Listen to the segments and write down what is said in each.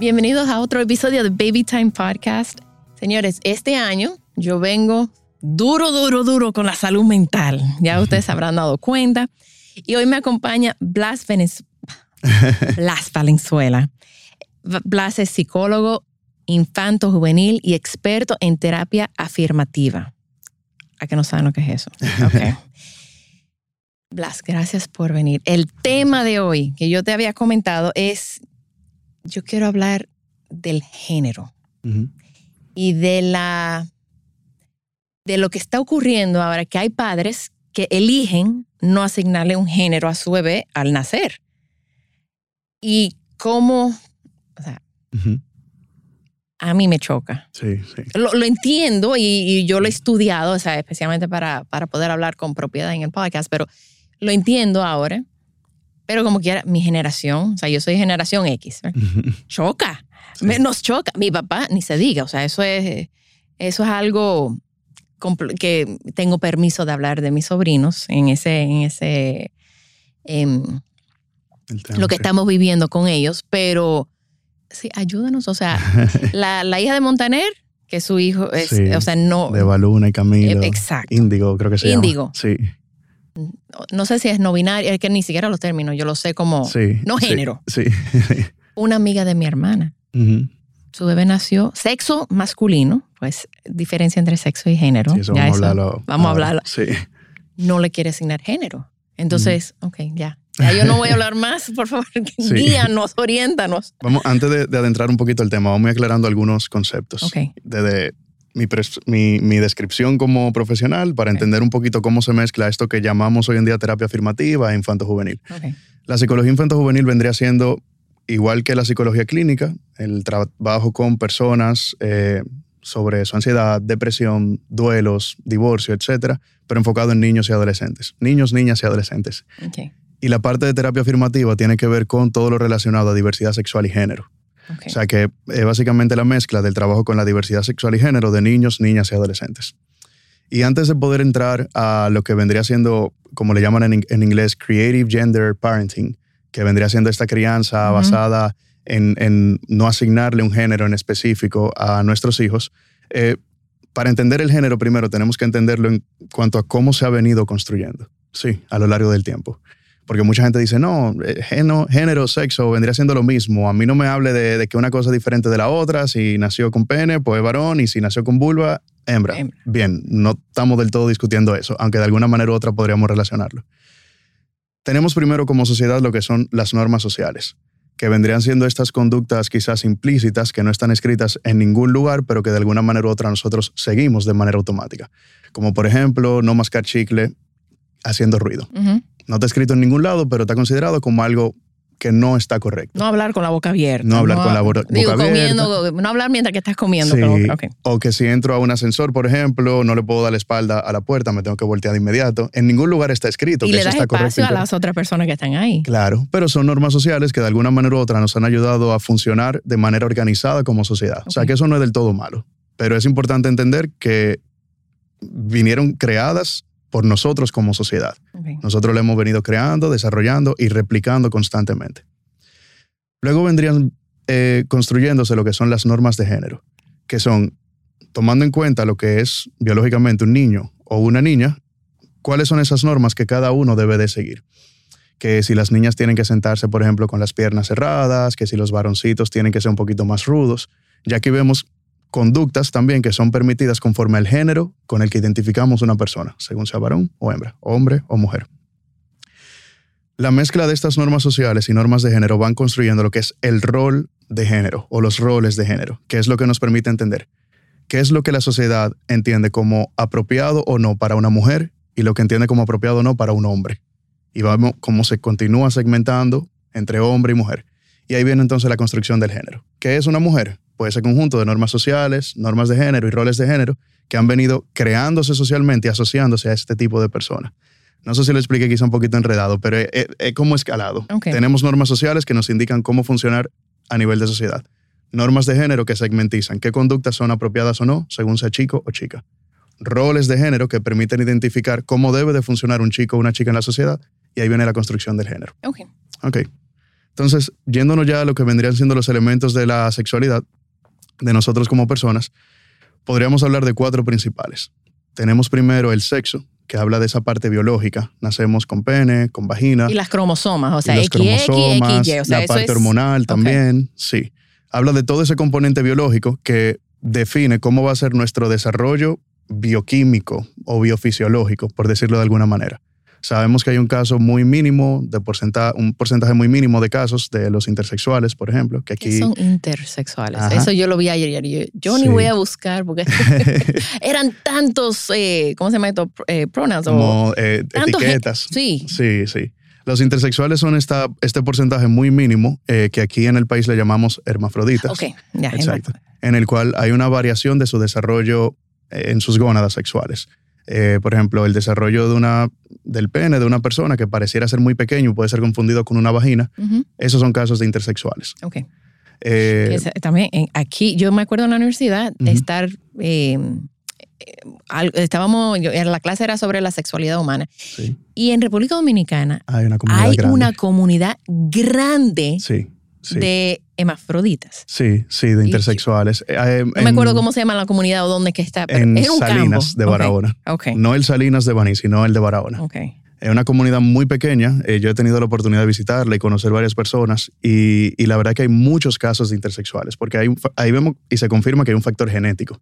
Bienvenidos a otro episodio de Baby Time Podcast. Señores, este año yo vengo duro, duro, duro con la salud mental. Ya ustedes se habrán dado cuenta. Y hoy me acompaña Blas, Venez Blas Valenzuela. Blas es psicólogo infanto juvenil y experto en terapia afirmativa. ¿A que no saben lo que es eso? Ok. Blas, gracias por venir. El tema de hoy que yo te había comentado es yo quiero hablar del género y de la de lo que está ocurriendo ahora que hay padres que eligen no asignarle un género a su bebé al nacer. Y cómo, o sea, a mí me choca. Sí, sí. Lo, entiendo y, yo lo he estudiado, o sea, especialmente para, para poder hablar con propiedad en el podcast, pero lo entiendo ahora. Pero como quiera, mi generación, o sea, yo soy generación X, choca, nos choca. Mi papá, ni se diga, o sea, eso es, eso es algo que tengo permiso de hablar de mis sobrinos en ese, en ese, em, lo que estamos viviendo con ellos, pero sí, ayúdanos, o sea, la, la, hija de Montaner, que su hijo es, o sea, no... De Baluna y Camilo. Eh, exacto. Índigo, creo que se Índigo. Sí no sé si es no binario, es que ni siquiera los términos, yo lo sé como no género. Sí, Una amiga de mi hermana. Su bebé nació sexo masculino, pues diferencia entre sexo y género. vamos, a hablarlo, vamos a hablarlo. Sí. No le quiere asignar género. Entonces, ok, ya. Ya yo no voy a hablar más, por favor, guíanos, oriéntanos. Vamos, antes de, adentrar un poquito el tema, vamos aclarando algunos conceptos. Ok. Desde mi, mi, descripción como profesional para entender un poquito cómo se mezcla esto que llamamos hoy en día terapia afirmativa e infanto-juvenil. La psicología infanto-juvenil vendría siendo, igual que la psicología clínica, el trabajo con personas eh, sobre su ansiedad, depresión, duelos, divorcio, etcétera, pero enfocado en niños y adolescentes. Niños, niñas y adolescentes. Y la parte de terapia afirmativa tiene que ver con todo lo relacionado a diversidad sexual y género. O sea que es básicamente la mezcla del trabajo con la diversidad sexual y género de niños, niñas y adolescentes. Y antes de poder entrar a lo que vendría siendo, como le llaman en, inglés, Creative Gender Parenting, que vendría siendo esta crianza basada en, no asignarle un género en específico a nuestros hijos, eh, para entender el género primero tenemos que entenderlo en cuanto a cómo se ha venido construyendo, sí, a lo largo del tiempo. Porque mucha gente dice, no, eh, género, sexo vendría siendo lo mismo. A mí no me hable de, que una cosa es diferente de la otra. Si nació con pene, pues varón. Y si nació con vulva, hembra. Bien, no estamos del todo discutiendo eso, aunque de alguna manera u otra podríamos relacionarlo. Tenemos primero como sociedad lo que son las normas sociales, que vendrían siendo estas conductas quizás implícitas, que no están escritas en ningún lugar, pero que de alguna manera u otra nosotros seguimos de manera automática. Como por ejemplo, no mascar chicle haciendo ruido. No está escrito en ningún lado, pero está considerado como algo que no está correcto. No hablar con la boca abierta. No hablar con la boca digo, abierta. no hablar mientras que estás comiendo. O que si entro a un ascensor, por ejemplo, no le puedo dar la espalda a la puerta, me tengo que voltear de inmediato. En ningún lugar está escrito y que le eso das está espacio a las otras personas que están ahí. Claro, pero son normas sociales que de alguna manera u otra nos han ayudado a funcionar de manera organizada como sociedad. O sea que eso no es del todo malo. Pero es importante entender que vinieron creadas por nosotros como sociedad. Nosotros lo hemos venido creando, desarrollando y replicando constantemente. Luego vendrían eh, construyéndose lo que son las normas de género, que son, tomando en cuenta lo que es biológicamente un niño o una niña, cuáles son esas normas que cada uno debe de seguir. Que si las niñas tienen que sentarse, por ejemplo, con las piernas cerradas, que si los varoncitos tienen que ser un poquito más rudos. Ya aquí vemos conductas también que son permitidas conforme al género con el que identificamos una persona, según sea varón o hembra, hombre o mujer. La mezcla de estas normas sociales y normas de género van construyendo lo que es el rol de género o los roles de género, que es lo que nos permite entender qué es lo que la sociedad entiende como apropiado o no para una mujer y lo que entiende como apropiado o no para un hombre. Y vamos cómo se continúa segmentando entre hombre y mujer. Y ahí viene entonces la construcción del género. ¿Qué es una mujer? pues ese conjunto de normas sociales, normas de género y roles de género que han venido creándose socialmente y asociándose a este tipo de personas. No sé si lo expliqué quizá un poquito enredado, pero es, como escalado. Tenemos normas sociales que nos indican cómo funcionar a nivel de sociedad. Normas de género que segmentizan qué conductas son apropiadas o no, según sea chico o chica. Roles de género que permiten identificar cómo debe de funcionar un chico o una chica en la sociedad. Y ahí viene la construcción del género. Ok. Ok. Entonces, yéndonos ya a lo que vendrían siendo los elementos de la sexualidad de nosotros como personas, podríamos hablar de cuatro principales. Tenemos primero el sexo, que habla de esa parte biológica. Nacemos con pene, con vagina. Y las cromosomas, o sea, X, cromosomas, o sea, la parte hormonal también, sí. Habla de todo ese componente biológico que define cómo va a ser nuestro desarrollo bioquímico o biofisiológico, por decirlo de alguna manera. Sabemos que hay un caso muy mínimo, de porcentaje, un porcentaje muy mínimo de casos de los intersexuales, por ejemplo, que aquí... ¿Qué son intersexuales? Eso yo lo vi ayer. Yo, yo ni voy a buscar porque eran tantos, eh, ¿cómo se llama esto? Eh, pronouns. Como eh, etiquetas. Sí. Sí, sí. Los intersexuales son esta, este porcentaje muy mínimo que aquí en el país le llamamos hermafroditas. Ok, ya. Exacto. En el cual hay una variación de su desarrollo en sus gónadas sexuales. Eh, por ejemplo, el desarrollo de una, del pene de una persona que pareciera ser muy pequeño y puede ser confundido con una vagina, esos son casos de intersexuales. Ok. Eh, también aquí, yo me acuerdo en la universidad de estar, eh, estábamos, la clase era sobre la sexualidad humana. Y en República Dominicana hay una comunidad, hay grande. Una comunidad grande sí de hemafroditas. Sí, sí, de intersexuales. Eh, no me acuerdo cómo se llama la comunidad o dónde que está. en Salinas de Barahona. No el Salinas de Baní, sino el de Barahona. Es una comunidad muy pequeña. Eh, yo he tenido la oportunidad de visitarla y conocer varias personas. Y, la verdad que hay muchos casos de intersexuales, porque hay, ahí vemos y se confirma que hay un factor genético.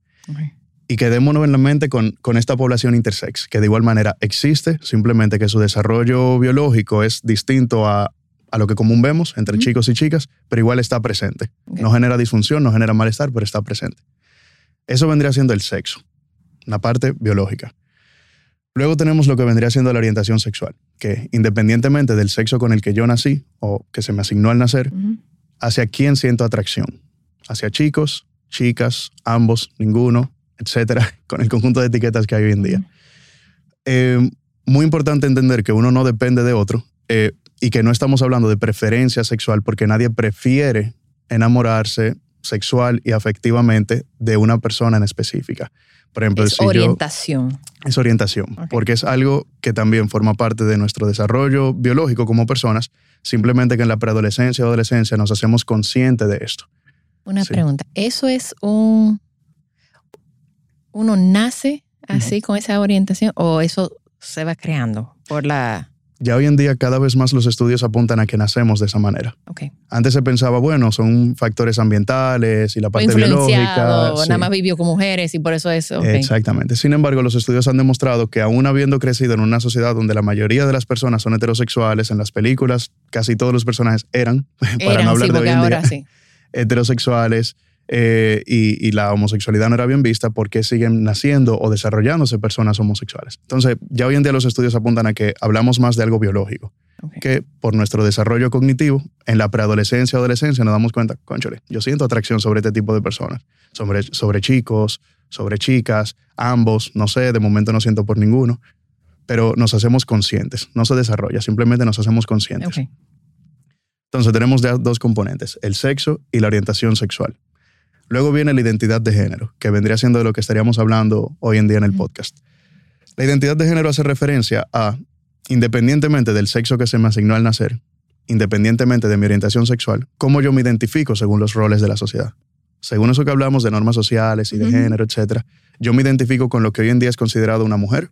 Y quedémonos en la mente con, con esta población intersex, que de igual manera existe, simplemente que su desarrollo biológico es distinto a, a lo que común vemos entre chicos y chicas, pero igual está presente. No genera disfunción, no genera malestar, pero está presente. Eso vendría siendo el sexo, una parte biológica. Luego tenemos lo que vendría siendo la orientación sexual, que independientemente del sexo con el que yo nací o que se me asignó al nacer, hacia quién siento atracción. Hacia chicos, chicas, ambos, ninguno, etcétera, con el conjunto de etiquetas que hay hoy en día. Eh, muy importante entender que uno no depende de otro. Eh, y que no estamos hablando de preferencia sexual porque nadie prefiere enamorarse sexual y afectivamente de una persona en específica. Por ejemplo, es orientación. es orientación, porque es algo que también forma parte de nuestro desarrollo biológico como personas, simplemente que en la preadolescencia o adolescencia nos hacemos conscientes de esto. Una pregunta, ¿eso es un... uno nace así con esa orientación o eso se va creando por la ya hoy en día cada vez más los estudios apuntan a que nacemos de esa manera. Okay. Antes se pensaba, bueno, son factores ambientales y la parte biológica. Sí. Nada más vivió con mujeres y por eso es. Exactamente. Sin embargo, los estudios han demostrado que aún habiendo crecido en una sociedad donde la mayoría de las personas son heterosexuales, en las películas casi todos los personajes eran, para no hablar de hoy en día, heterosexuales, eh, y, la homosexualidad no era bien vista, porque siguen naciendo o desarrollándose personas homosexuales? Entonces, ya hoy en día los estudios apuntan a que hablamos más de algo biológico, que por nuestro desarrollo cognitivo, en la preadolescencia o adolescencia nos damos cuenta, conchole, yo siento atracción sobre este tipo de personas, sobre, sobre chicos, sobre chicas, ambos, no sé, de momento no siento por ninguno, pero nos hacemos conscientes, no se desarrolla, simplemente nos hacemos conscientes. Entonces tenemos dos componentes, el sexo y la orientación sexual. Luego viene la identidad de género, que vendría siendo de lo que estaríamos hablando hoy en día en el podcast. La identidad de género hace referencia a, independientemente del sexo que se me asignó al nacer, independientemente de mi orientación sexual, cómo yo me identifico según los roles de la sociedad. Según eso que hablamos de normas sociales y de género, etc., yo me identifico con lo que hoy en día es considerado una mujer,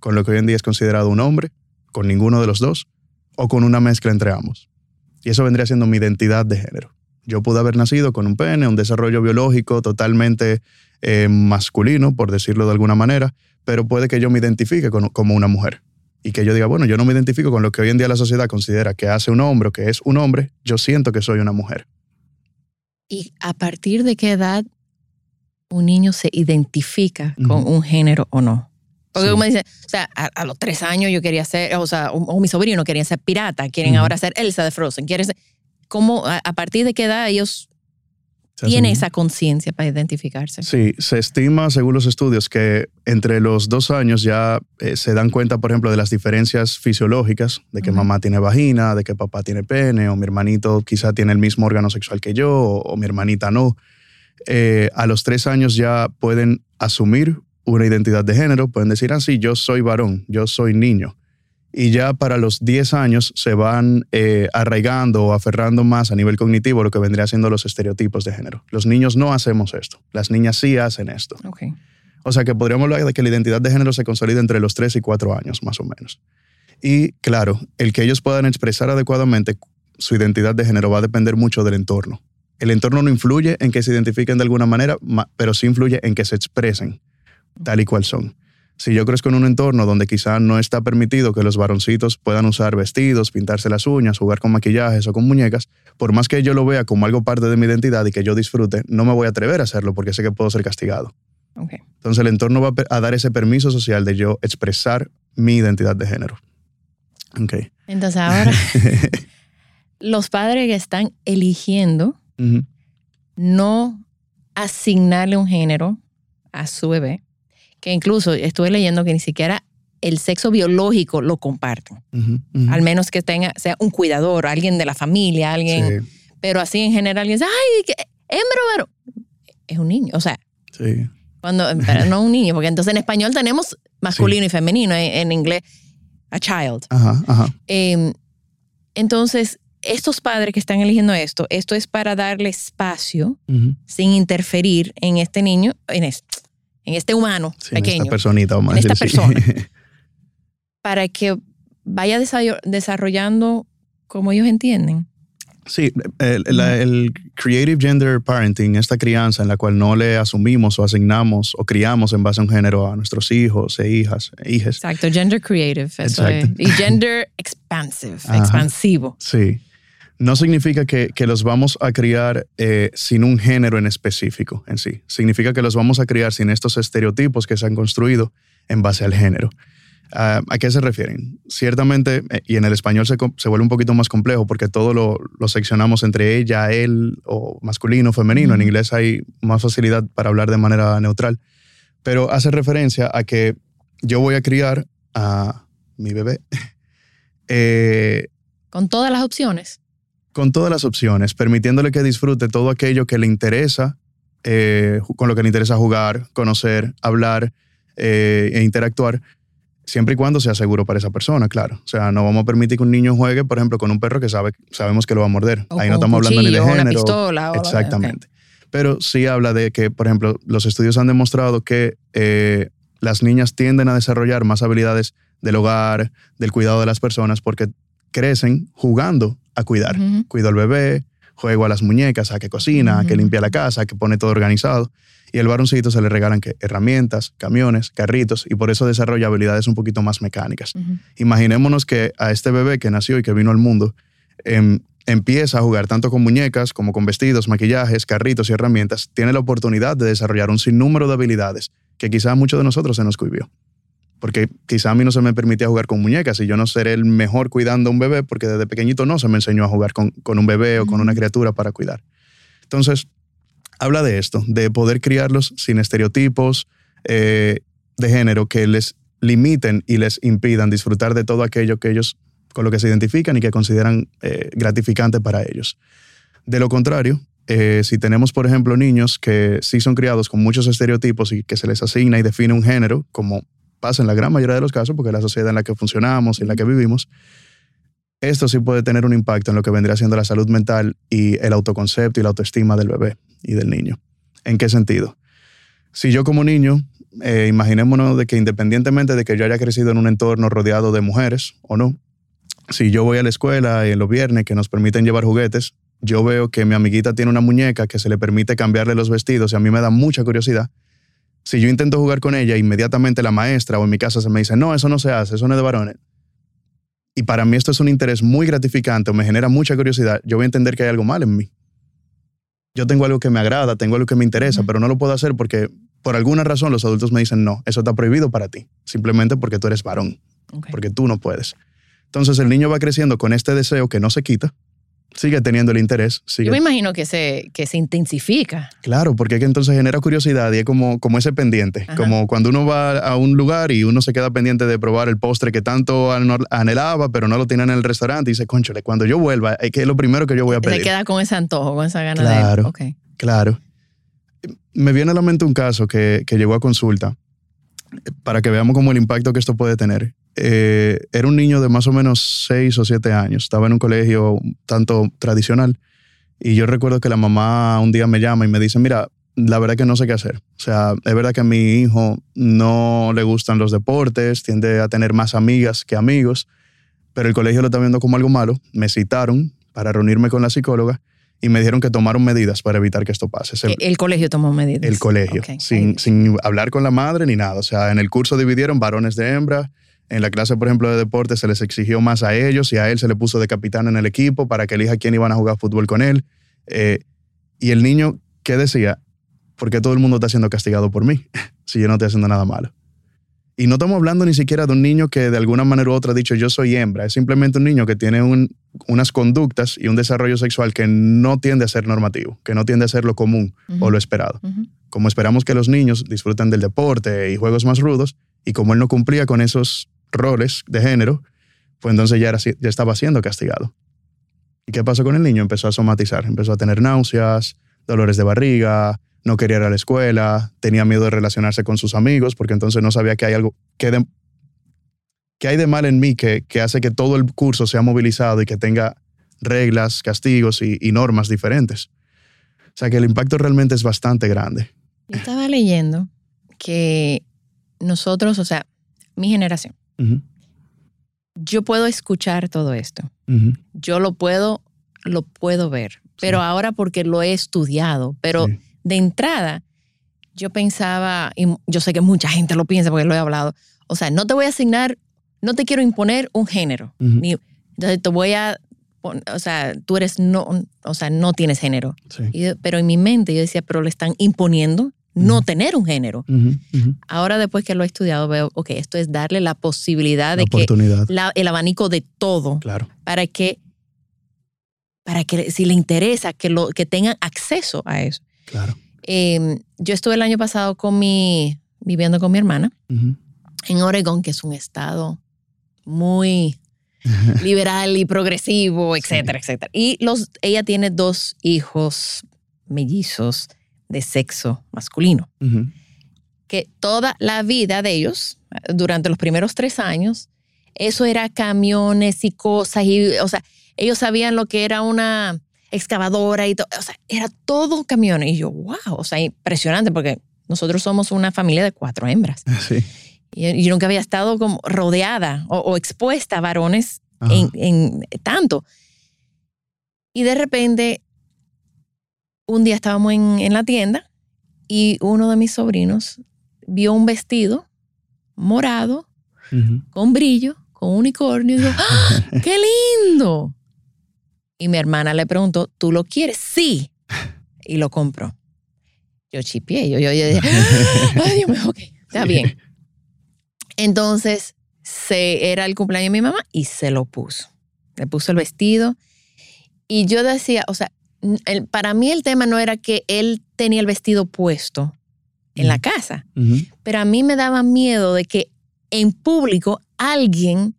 con lo que hoy en día es considerado un hombre, con ninguno de los dos, o con una mezcla entre ambos. Y eso vendría siendo mi identidad de género. Yo pude haber nacido con un pene, un desarrollo biológico totalmente eh, masculino, por decirlo de alguna manera, pero puede que yo me identifique como una mujer. Y que yo diga, bueno, yo no me identifico con lo que hoy en día la sociedad considera que hace un hombre o que es un hombre, yo siento que soy una mujer. ¿Y a partir de qué edad un niño se identifica con un género o no? Porque uno dice, o sea, a, los tres años yo quería ser, o sea, o, mi sobrino quería ser pirata, quieren ahora ser Elsa de Frozen, quieren ser, ¿Cómo, a, partir de qué edad ellos tiene esa conciencia para identificarse. Sí, se estima, según los estudios, que entre los dos años ya eh, se dan cuenta, por ejemplo, de las diferencias fisiológicas, de que mamá tiene vagina, de que papá tiene pene, o mi hermanito quizá tiene el mismo órgano sexual que yo, o, mi hermanita no. Eh, a los tres años ya pueden asumir una identidad de género, pueden decir así, ah, yo soy varón, yo soy niño y ya para los 10 años se van eh, arraigando o aferrando más a nivel cognitivo lo que vendría siendo los estereotipos de género. Los niños no hacemos esto, las niñas sí hacen esto. O sea que podríamos hablar de que la identidad de género se consolida entre los 3 y 4 años, más o menos. Y claro, el que ellos puedan expresar adecuadamente su identidad de género va a depender mucho del entorno. El entorno no influye en que se identifiquen de alguna manera, pero sí influye en que se expresen tal y cual son. Si yo crezco en un entorno donde quizá no está permitido que los varoncitos puedan usar vestidos, pintarse las uñas, jugar con maquillajes o con muñecas, por más que yo lo vea como algo parte de mi identidad y que yo disfrute, no me voy a atrever a hacerlo porque sé que puedo ser castigado. Entonces el entorno va a dar ese permiso social de yo expresar mi identidad de género. Okay. Entonces ahora, los padres que están eligiendo no asignarle un género a su bebé, que incluso estuve leyendo que ni siquiera el sexo biológico lo comparten. Al menos que tenga, sea un cuidador, alguien de la familia, alguien. Pero así en general, alguien dice, ay, hembra pero Es un niño, o sea. Sí. Cuando, pero no un niño, porque entonces en español tenemos masculino y femenino, en, inglés, a child. Ajá, ajá. Em, entonces, estos padres que están eligiendo esto, esto es para darle espacio sin interferir en este niño, en este, en este humano pequeño. En esta personita, vamos en esta persona. para que vaya desarrollando como ellos entienden. Sí, el, creative gender parenting, esta crianza en la cual no le asumimos o asignamos o criamos en base a un género a nuestros hijos e hijas, e. Exacto, gender creative, eso es. Y gender expansive, expansivo. Sí no significa que, los vamos a criar eh, sin un género en específico en sí. Significa que los vamos a criar sin estos estereotipos que se han construido en base al género. Ah, ¿A qué se refieren? Ciertamente, eh, y en el español se, vuelve un poquito más complejo porque todo lo, seccionamos entre ella, él, o masculino, femenino. En inglés hay más facilidad para hablar de manera neutral. Pero hace referencia a que yo voy a criar a mi bebé. Eh, Con todas las opciones con todas las opciones, permitiéndole que disfrute todo aquello que le interesa, eh, con lo que le interesa jugar, conocer, hablar eh, e interactuar, siempre y cuando sea seguro para esa persona, claro. O sea, no vamos a permitir que un niño juegue, por ejemplo, con un perro que sabe, sabemos que lo va a morder. Ahí no estamos hablando ni de género. Una pistola, exactamente. Pero sí habla de que, por ejemplo, los estudios han demostrado que eh, las niñas tienden a desarrollar más habilidades del hogar, del cuidado de las personas, porque crecen jugando a cuidar. Cuido al bebé, juego a las muñecas, a que cocina, a que limpia la casa, a que pone todo organizado. Y al varoncito se le regalan que herramientas, camiones, carritos, y por eso desarrolla habilidades un poquito más mecánicas. Imaginémonos que a este bebé que nació y que vino al mundo, em, empieza a jugar tanto con muñecas como con vestidos, maquillajes, carritos y herramientas, tiene la oportunidad de desarrollar un sinnúmero de habilidades que quizá a muchos de nosotros se nos cuivió porque quizá a mí no se me permitía jugar con muñecas y yo no seré el mejor cuidando a un bebé porque desde pequeñito no se me enseñó a jugar con, un bebé o con una criatura para cuidar. Entonces, habla de esto, de poder criarlos sin estereotipos eh, de género que les limiten y les impidan disfrutar de todo aquello que ellos con lo que se identifican y que consideran eh, gratificante para ellos. De lo contrario, eh, si tenemos, por ejemplo, niños que sí son criados con muchos estereotipos y que se les asigna y define un género, como pasa en la gran mayoría de los casos, porque la sociedad en la que funcionamos y en la que vivimos, esto sí puede tener un impacto en lo que vendría siendo la salud mental y el autoconcepto y la autoestima del bebé y del niño. ¿En qué sentido? Si yo como niño, eh, imaginémonos de que independientemente de que yo haya crecido en un entorno rodeado de mujeres o no, si yo voy a la escuela y en los viernes que nos permiten llevar juguetes, yo veo que mi amiguita tiene una muñeca que se le permite cambiarle los vestidos y a mí me da mucha curiosidad si yo intento jugar con ella, inmediatamente la maestra o en mi casa se me dice, no, eso no se hace, eso no es de varones. Y para mí esto es un interés muy gratificante o me genera mucha curiosidad, yo voy a entender que hay algo mal en mí. Yo tengo algo que me agrada, tengo algo que me interesa, pero no lo puedo hacer porque por alguna razón los adultos me dicen, no, eso está prohibido para ti, simplemente porque tú eres varón, porque tú no puedes. Entonces el niño va creciendo con este deseo que no se quita, sigue teniendo el interés. Yo me imagino que se, que se intensifica. Claro, porque es que entonces genera curiosidad y es como, como ese pendiente. Como cuando uno va a un lugar y uno se queda pendiente de probar el postre que tanto anhelaba, pero no lo tiene en el restaurante y dice, conchole, cuando yo vuelva, es que es lo primero que yo voy a pedir. Se queda con ese antojo, con esa gana claro, de... Claro. Me viene a la mente un caso que, que llegó a consulta para que veamos como el impacto que esto puede tener. Eh, era un niño de más o menos 6 o 7 años, estaba en un colegio tanto tradicional y yo recuerdo que la mamá un día me llama y me dice, mira, la verdad que no sé qué hacer. O sea, es verdad que a mi hijo no le gustan los deportes, tiende a tener más amigas que amigos, pero el colegio lo está viendo como algo malo. Me citaron para reunirme con la psicóloga y me dijeron que tomaron medidas para evitar que esto pase. El, colegio tomó medidas. El colegio, sin, sin, hablar con la madre ni nada. O sea, en el curso dividieron varones de hembra. En la clase, por ejemplo, de deporte se les exigió más a ellos y a él se le puso de capitán en el equipo para que elija quién iban a jugar fútbol con él. Eh, y el niño, ¿qué decía? Porque todo el mundo está siendo castigado por mí si yo no estoy haciendo nada malo. Y no estamos hablando ni siquiera de un niño que de alguna manera u otra ha dicho yo soy hembra. Es simplemente un niño que tiene unas conductas y un desarrollo sexual que no tiende a ser normativo, que no tiende a ser lo común o lo esperado. Como esperamos que los niños disfruten del deporte y juegos más rudos, y como él no cumplía con esos roles de género, pues entonces ya, era, ya estaba siendo castigado. ¿Y qué pasó con el niño? Empezó a somatizar, empezó a tener náuseas, dolores de barriga, no quería ir a la escuela, tenía miedo de relacionarse con sus amigos porque entonces no sabía que hay algo que, hay de mal en mí que, hace que todo el curso sea movilizado y que tenga reglas, castigos y, normas diferentes. O sea que el impacto realmente es bastante grande. Yo estaba leyendo que nosotros, o sea, mi generación, yo puedo escuchar todo esto. Yo lo puedo, lo puedo ver, pero ahora porque lo he estudiado, pero de entrada, yo pensaba, y yo sé que mucha gente lo piensa porque lo he hablado, o sea, no te voy a asignar, no te quiero imponer un género, ni, entonces te voy a, o sea, tú eres no, o sea, no tienes género. pero en mi mente yo decía, pero le están imponiendo no tener un género. Ahora después que lo he estudiado veo, ok, esto es darle la posibilidad de que el abanico de todo claro. para que para que si le interesa que lo que tengan acceso a eso. Claro. Em, yo estuve el año pasado con mi, viviendo con mi hermana en Oregón, que es un estado muy liberal y progresivo, etcétera, etcétera. Y los, ella tiene dos hijos mellizos de sexo masculino. Que toda la vida de ellos, durante los primeros tres años, eso era camiones y cosas. Y, o sea, ellos sabían lo que era una excavadora y todo. O sea, era todo camiones. Y yo, wow, o sea, impresionante porque nosotros somos una familia de cuatro hembras. Sí. Y yo nunca había estado como rodeada o, expuesta a varones en, tanto. Y de repente, un día estábamos en, la tienda y uno de mis sobrinos vio un vestido morado, con brillo, con unicornio. Y yo, ¡Ah, ¡qué lindo! Y mi hermana le preguntó, ¿tú lo quieres? Sí. Y lo compró. Yo chipié, yo, yo, yo dije, ay Dios mío, ok, está bien. Entonces, se, era el cumpleaños de mi mamá y se lo puso. Le puso el vestido. Y yo decía, o sea, para mí el tema no era que él tenía el vestido puesto en la casa, pero a mí me daba miedo de que en público alguien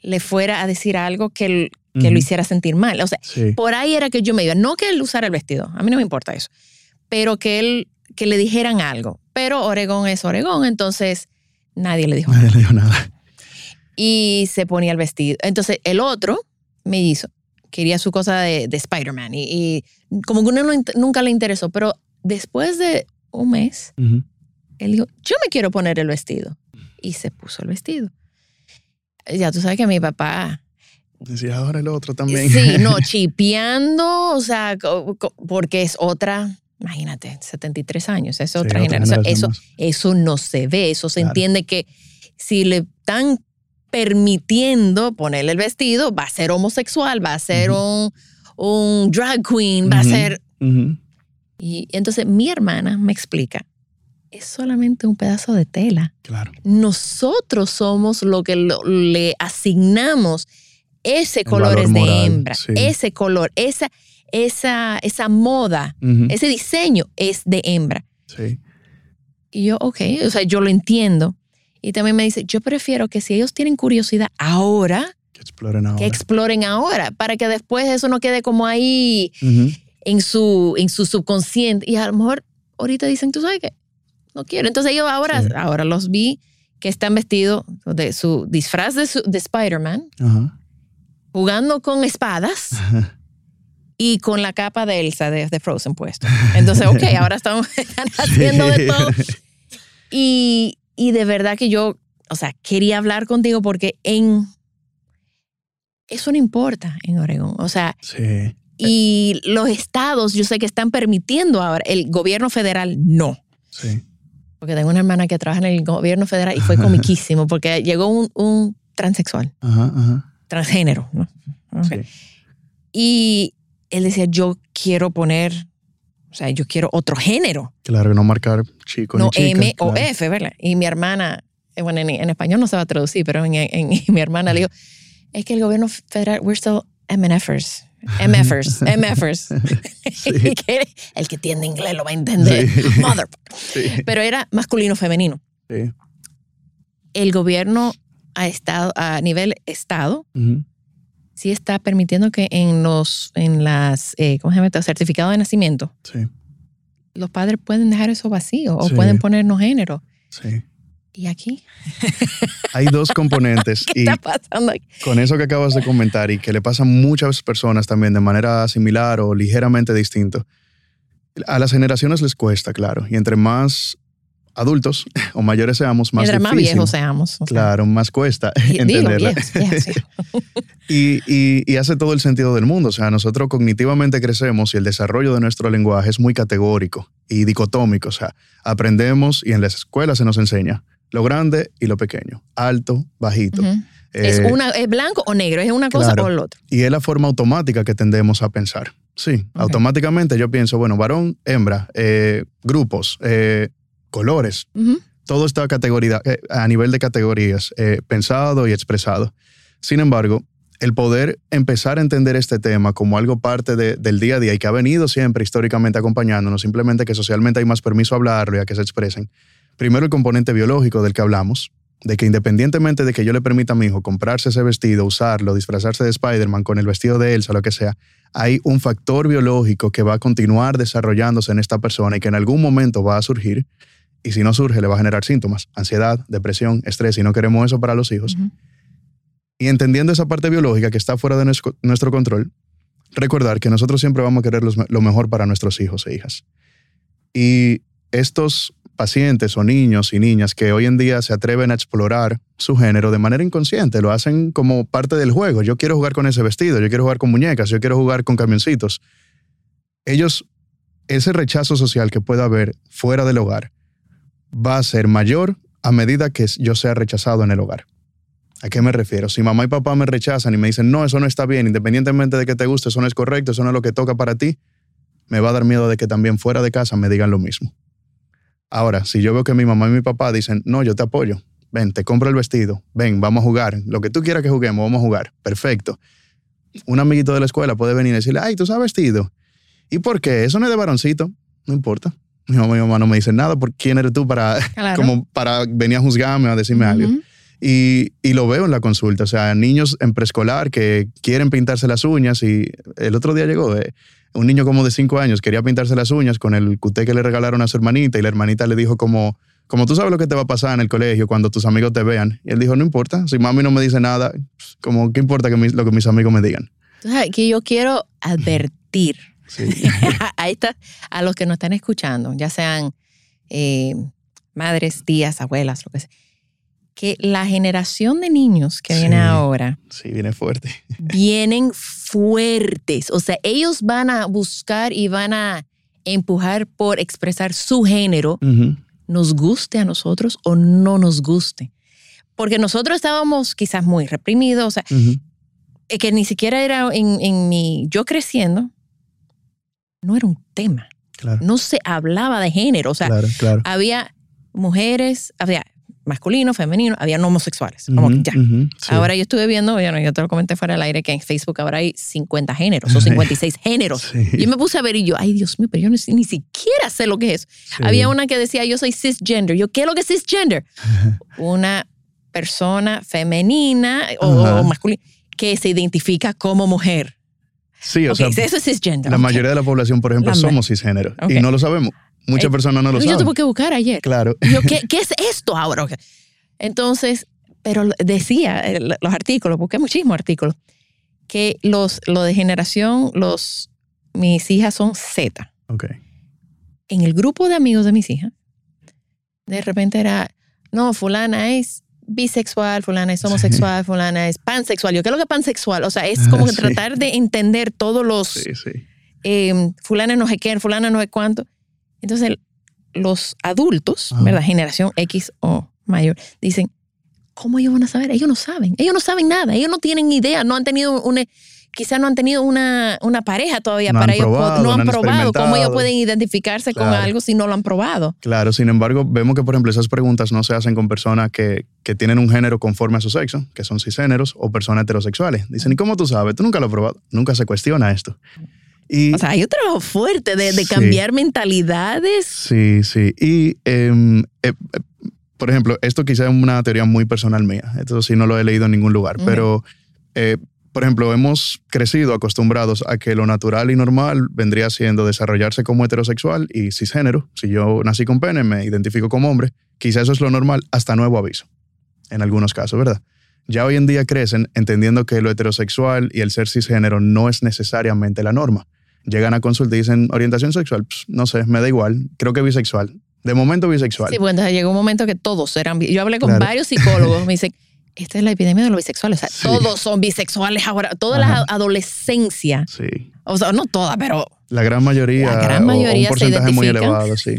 le fuera a decir algo que, que lo hiciera sentir mal. O sea, por ahí era que yo me iba. No que él usara el vestido, a mí no me importa eso, pero que él, que le dijeran algo. Pero Oregón es Oregón, entonces nadie le dijo nadie le dijo nada. Y se ponía el vestido. Entonces el otro me hizo, quería su cosa de, Spider-Man y, como que uno nunca le interesó, pero después de un mes, él dijo, yo me quiero poner el vestido. Y se puso el vestido. Ya tú sabes que mi papá Decía ahora el otro también. Sí, no, chipeando, o sea, porque es otra, imagínate, 73 años, es otra generación. Eso, eso no se ve, eso se entiende que si le están permitiendo ponerle el vestido, va a ser homosexual, va a ser un, un, drag queen, va a ser... Y entonces mi hermana me explica, es solamente un pedazo de tela. Claro. Nosotros somos lo que le asignamos ese color es de hembra, ese color, esa, esa, esa moda, ese diseño es de hembra. Sí. Y yo, ok, o sea, yo lo entiendo. Y también me dice, yo prefiero que si ellos tienen curiosidad ahora, que exploren ahora. Que exploren ahora, para que después eso no quede como ahí en, su, en su subconsciente. Y a lo mejor ahorita dicen, tú sabes qué, no quiero. Entonces yo ahora, ahora los vi que están vestidos de su disfraz de, de Spider-Man, jugando con espadas. y con la capa de Elsa de, Frozen puesto. Entonces, ok, ahora estamos, están haciendo de todo. Y, y de verdad que yo, o sea, quería hablar contigo porque en... Eso no importa en Oregón. O sea, sí. y los estados, yo sé que están permitiendo ahora, el gobierno federal no. Sí. Porque tengo una hermana que trabaja en el gobierno federal y fue comiquísimo porque llegó un, un transexual, ajá, ajá. transgénero, ¿no? Sí. Y él decía, yo quiero poner o sea, yo quiero otro género. Claro, no marcar chico no, ni chica. M o F, ¿verdad? Y mi hermana, eh, bueno, en, español no se va a traducir, pero en, en, mi hermana le dijo, es que el gobierno federal, we're still MNFers. MFers, MFers. Sí. el que entiende inglés lo va a entender. Mother. Pero era masculino femenino. Sí. El gobierno ha estado a nivel estado sí está permitiendo que en los, en las, eh, ¿cómo se llama? Certificados de nacimiento. Sí. Los padres pueden dejar eso vacío o pueden ponernos género. Sí. ¿Y aquí? Hay dos componentes. ¿Qué está pasando aquí? Con eso que acabas de comentar y que le pasa a muchas personas también de manera similar o ligeramente distinto. A las generaciones les cuesta, claro. Y entre más adultos o mayores seamos, más Mientras más viejos seamos. claro, más cuesta entenderla. y, y, y, hace todo el sentido del mundo. O sea, nosotros cognitivamente crecemos y el desarrollo de nuestro lenguaje es muy categórico y dicotómico. O sea, aprendemos y en las escuelas se nos enseña lo grande y lo pequeño, alto, bajito. ¿Es, eh, una, ¿Es blanco o negro? ¿Es una cosa o lo otro? Y es la forma automática que tendemos a pensar. Sí, automáticamente yo pienso, bueno, varón, hembra, eh, grupos, eh, colores. Todo está categoría, eh, a nivel de categorías, eh, pensado y expresado. Sin embargo, el poder empezar a entender este tema como algo parte del día a día y que ha venido siempre históricamente acompañándonos, simplemente que socialmente hay más permiso a hablarlo y a que se expresen. Primero el componente biológico del que hablamos, de que independientemente de que yo le permita a mi hijo comprarse ese vestido, usarlo, disfrazarse de Spider-Man con el vestido de Elsa, lo que sea, hay un factor biológico que va a continuar desarrollándose en esta persona y que en algún momento va a surgir y si no surge le va a generar síntomas, ansiedad, depresión, estrés, y no queremos eso para los hijos. Y entendiendo esa parte biológica que está fuera de nuestro control, recordar que nosotros siempre vamos a querer lo mejor para nuestros hijos e hijas. Y estos pacientes o niños y niñas que hoy en día se atreven a explorar su género de manera inconsciente, lo hacen como parte del juego. Yo quiero jugar con ese vestido, yo quiero jugar con muñecas, yo quiero jugar con camioncitos. Ellos, ese rechazo social que pueda haber fuera del hogar, va a ser mayor a medida que yo sea rechazado en el hogar. ¿A qué me refiero? Si mamá y papá me rechazan y me dicen, no, eso no está bien, independientemente de que te guste, eso no es correcto, eso no es lo que toca para ti, me va a dar miedo de que también fuera de casa me digan lo mismo. Ahora, si yo veo que mi mamá y mi papá dicen, no, yo te apoyo, ven, te compro el vestido, ven, vamos a jugar, lo que tú quieras que juguemos, vamos a jugar, perfecto. Un amiguito de la escuela puede venir y decirle, ay, tú sabes vestido. ¿Y por qué? Eso no es de varoncito, no importa. Mi mamá y mi mamá no me dicen nada, porque ¿quién eres tú para, como para venir a juzgarme o a decirme algo? Y, y, lo veo en la consulta, o sea, niños en preescolar que quieren pintarse las uñas y el otro día llegó eh, un niño como de cinco años, quería pintarse las uñas con el cuté que le regalaron a su hermanita y la hermanita le dijo como, como tú sabes lo que te va a pasar en el colegio cuando tus amigos te vean. Y él dijo, no importa, si mami no me dice nada, como, ¿qué importa que lo que mis amigos me digan? Que yo quiero advertir Ahí está, a los que nos están escuchando, ya sean eh, madres, tías, abuelas, lo que sea, que la generación de niños que viene ahora. Sí, viene fuerte. Vienen fuertes. O sea, ellos van a buscar y van a empujar por expresar su género, nos guste a nosotros o no nos guste. Porque nosotros estábamos quizás muy reprimidos, o sea, que ni siquiera era en, en mi, yo creciendo, no era un tema. No se hablaba de género. O sea, había mujeres, había masculino, femenino, había homosexuales. Como ya. Ahora yo estuve viendo, bueno, yo te lo comenté fuera del aire, que en Facebook ahora hay 50 géneros o 56 géneros. Yo me puse a ver y yo, ay Dios mío, pero yo ni, siquiera sé lo que es Había una que decía, yo soy cisgender. Yo, ¿qué es lo que es cisgender? una persona femenina o, masculina que se identifica como mujer. Sí, o sea, eso es cisgender. La mayoría de la población, por ejemplo, somos cisgénero y no lo sabemos. Muchas eh, personas no lo saben. Yo tuve que buscar ayer. Claro. Yo, ¿qué, ¿qué, es esto ahora? Entonces, pero decía los artículos, busqué muchísimos artículos, que los, lo de generación, los, mis hijas son Z. Ok. En el grupo de amigos de mis hijas, de repente era, no, fulana es bisexual, fulana es homosexual, fulana es pansexual. Yo, ¿qué es lo que es pansexual? O sea, es como que tratar de entender todos los... Sí, sí. Eh, fulana no sé qué, fulana no sé cuánto. Entonces, los adultos, ¿verdad? Generación X o mayor, dicen, ¿cómo ellos van a saber? Ellos no saben, ellos no saben nada, ellos no tienen idea, no han tenido una, quizás no han tenido una, una pareja todavía para ellos, no han, probado, cómo ellos pueden identificarse con algo si no lo han probado. Claro, sin embargo, vemos que, por ejemplo, esas preguntas no se hacen con personas que, que tienen un género conforme a su sexo, que son cisgéneros, o personas heterosexuales. Dicen, ¿y cómo tú sabes? Tú nunca lo has probado, nunca se cuestiona esto o sea, hay un trabajo fuerte de, cambiar mentalidades. Sí, sí. Y, em, eh, eh, por ejemplo, esto quizá es una teoría muy personal mía. Esto sí no lo he leído en ningún lugar. Pero, eh, por ejemplo, hemos crecido acostumbrados a que lo natural y normal vendría siendo desarrollarse como heterosexual y cisgénero. Si yo nací con pene, me identifico como hombre. Quizá eso es lo normal hasta nuevo aviso. En algunos casos, ¿verdad? Ya hoy en día crecen entendiendo que lo heterosexual y el ser cisgénero no es necesariamente la norma llegan a consulta y dicen orientación sexual, no sé, me da igual, creo que bisexual. De momento bisexual. Sí, bueno, llegó un momento que todos eran Yo hablé con varios psicólogos, me dicen, esta es la epidemia de los bisexuales. O sea, todos son bisexuales ahora, toda la adolescencia. Sí. O sea, no toda, pero... La gran mayoría. La gran mayoría un porcentaje muy elevado, sí.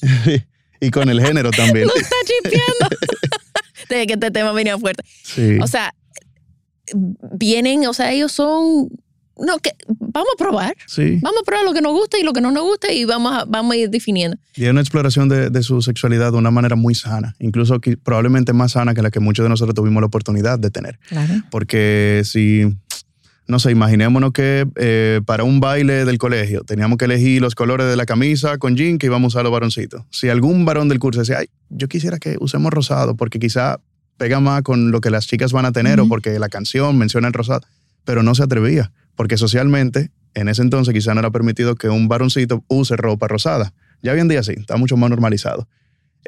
y con el género también. no está chispeando. Desde que este tema venía fuerte. Sí. O sea, vienen, o sea, ellos son no, que vamos a probar. Sí. Vamos a probar lo que nos gusta y lo que no nos gusta y vamos a, vamos a ir definiendo. Y es una exploración de, de, su sexualidad de una manera muy sana, incluso probablemente más sana que la que muchos de nosotros tuvimos la oportunidad de tener. Claro. Porque si, no sé, imaginémonos que eh, para un baile del colegio teníamos que elegir los colores de la camisa con jean que íbamos a usar los varoncitos. Si algún varón del curso decía, ay, yo quisiera que usemos rosado porque quizá pega más con lo que las chicas van a tener o porque la canción menciona el rosado, pero no se atrevía porque socialmente en ese entonces quizá no era permitido que un varoncito use ropa rosada. Ya hoy en día sí, está mucho más normalizado.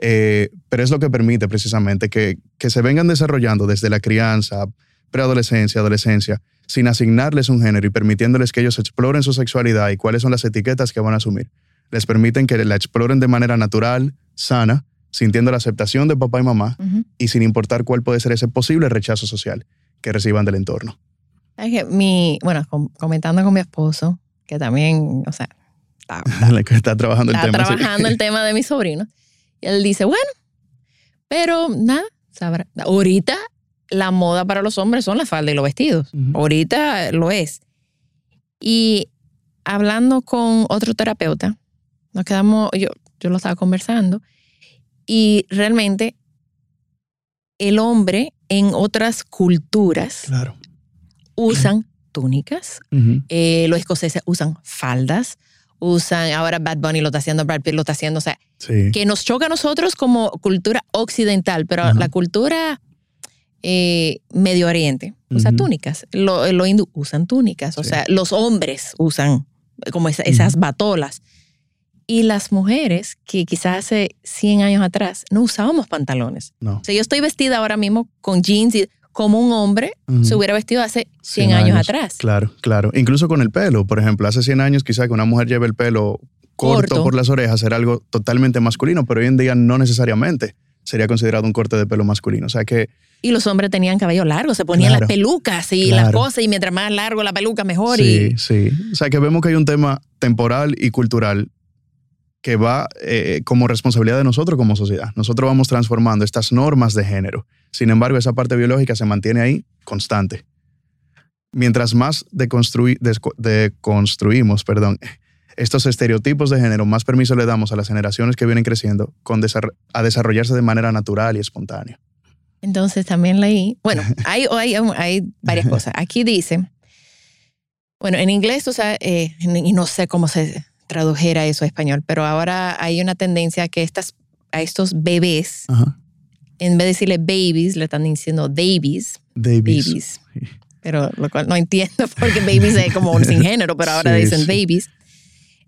Eh, pero es lo que permite precisamente que, que se vengan desarrollando desde la crianza, preadolescencia, adolescencia, sin asignarles un género y permitiéndoles que ellos exploren su sexualidad y cuáles son las etiquetas que van a asumir. Les permiten que la exploren de manera natural, sana, sintiendo la aceptación de papá y mamá y sin importar cuál puede ser ese posible rechazo social que reciban del entorno. Es que mi, bueno, comentando con mi esposo, que también, o sea, está, está, trabajando el tema. trabajando el tema de mi sobrino. Y él dice, bueno, pero nada, sabrá. Ahorita la moda para los hombres son la falda y los vestidos. Ahorita lo es. Y hablando con otro terapeuta, nos quedamos, yo, yo lo estaba conversando, y realmente el hombre en otras culturas claro usan túnicas, eh, los escoceses usan faldas, usan, ahora Bad Bunny lo está haciendo, Brad Pitt lo está haciendo, o sea, que nos choca a nosotros como cultura occidental, pero la cultura eh, Medio Oriente usa túnicas, los lo hindú usan túnicas, o sea, los hombres usan como esas batolas. Y las mujeres, que quizás hace 100 años atrás no usábamos pantalones. No. O sea, yo estoy vestida ahora mismo con jeans y como un hombre se hubiera vestido hace 100, años, atrás. Claro, claro. Incluso con el pelo. Por ejemplo, hace 100 años quizá que una mujer lleve el pelo corto, por las orejas era algo totalmente masculino, pero hoy en día no necesariamente sería considerado un corte de pelo masculino. O sea que... Y los hombres tenían cabello largo, se ponían las pelucas y las cosas, y mientras más largo la peluca, mejor. Sí, sí. O sea que vemos que hay un tema temporal y cultural que va eh, como responsabilidad de nosotros como sociedad. Nosotros vamos transformando estas normas de género. Sin embargo, esa parte biológica se mantiene ahí constante. Mientras más deconstruimos perdón, estos estereotipos de género, más permiso le damos a las generaciones que vienen creciendo con a desarrollarse de manera natural y espontánea. Entonces también leí, bueno, hay, hay, hay varias cosas. Aquí dice, bueno, en inglés, o sea, eh, y no sé cómo se tradujera eso a español, pero ahora hay una tendencia que estas, a estos bebés, en vez de decirle babies, le están diciendo babies. Babies. Pero lo cual no entiendo porque babies es como un sin género, pero ahora dicen babies.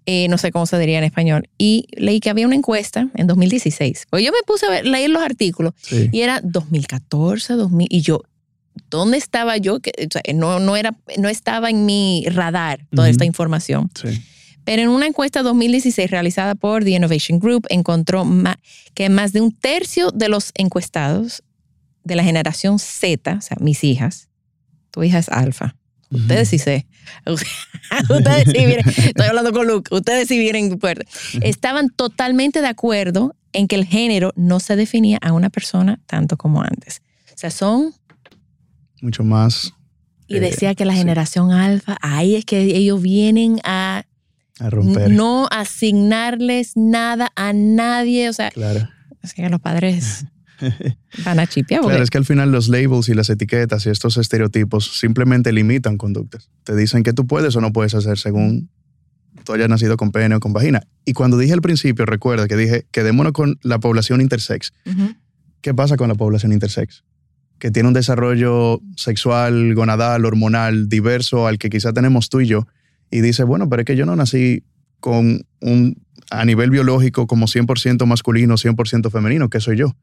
Eh, no sé cómo se diría en español. Y leí que había una encuesta en 2016. Pues yo me puse a leer los artículos y era 2014, 2000, y yo, ¿dónde estaba yo? Que, no, no, era, no estaba en mi radar toda esta información. Pero en una encuesta 2016 realizada por The Innovation Group encontró que más de un tercio de los encuestados de la generación Z, o sea, mis hijas, tu hija es alfa, Ustedes sí sé. ustedes sí vienen, estoy hablando con Luke, ustedes sí vienen fuerte. Estaban totalmente de acuerdo en que el género no se definía a una persona tanto como antes. O sea, son... Mucho más... Y eh, decía que la generación alfa, ahí es que ellos vienen a... A romper. No asignarles nada a nadie. O sea, claro. es que los padres Van a Claro, es que al final los labels y las etiquetas y estos estereotipos simplemente limitan conductas. Te dicen que tú puedes o no puedes hacer según tú hayas nacido con pene o con vagina. Y cuando dije al principio, recuerda que dije, quedémonos con la población intersex. ¿Qué pasa con la población intersex? Que tiene un desarrollo sexual, gonadal, hormonal, diverso al que quizá tenemos tú y yo. Y dice, bueno, pero es que yo no nací con un, a nivel biológico como 100% masculino, 100% femenino, que soy yo.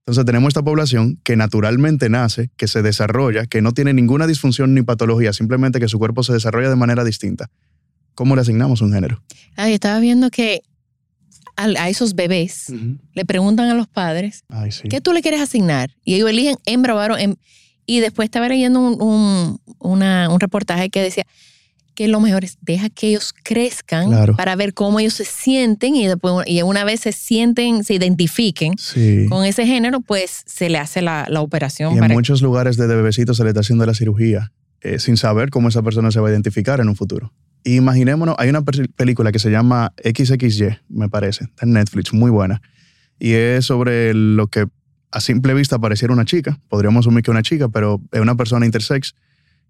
Entonces tenemos esta población que naturalmente nace, que se desarrolla, que no tiene ninguna disfunción ni patología, simplemente que su cuerpo se desarrolla de manera distinta. ¿Cómo le asignamos un género? Ay, estaba viendo que a, esos bebés le preguntan a los padres, ¿qué tú le quieres asignar? Y ellos eligen hembra o varón. Y después estaba leyendo un, un reportaje que decía, que lo mejor es deja que ellos crezcan para ver cómo ellos se sienten y después y una vez se sienten, se identifiquen con ese género, pues se le hace la, operación. Y en muchos lugares de bebecitos se le está haciendo la cirugía eh, sin saber cómo esa persona se va a identificar en un futuro. imaginémonos, hay una película que se llama XXY, me parece, está en Netflix, muy buena. Y es sobre lo que a simple vista pareciera una chica, podríamos asumir que una chica, pero es una persona intersex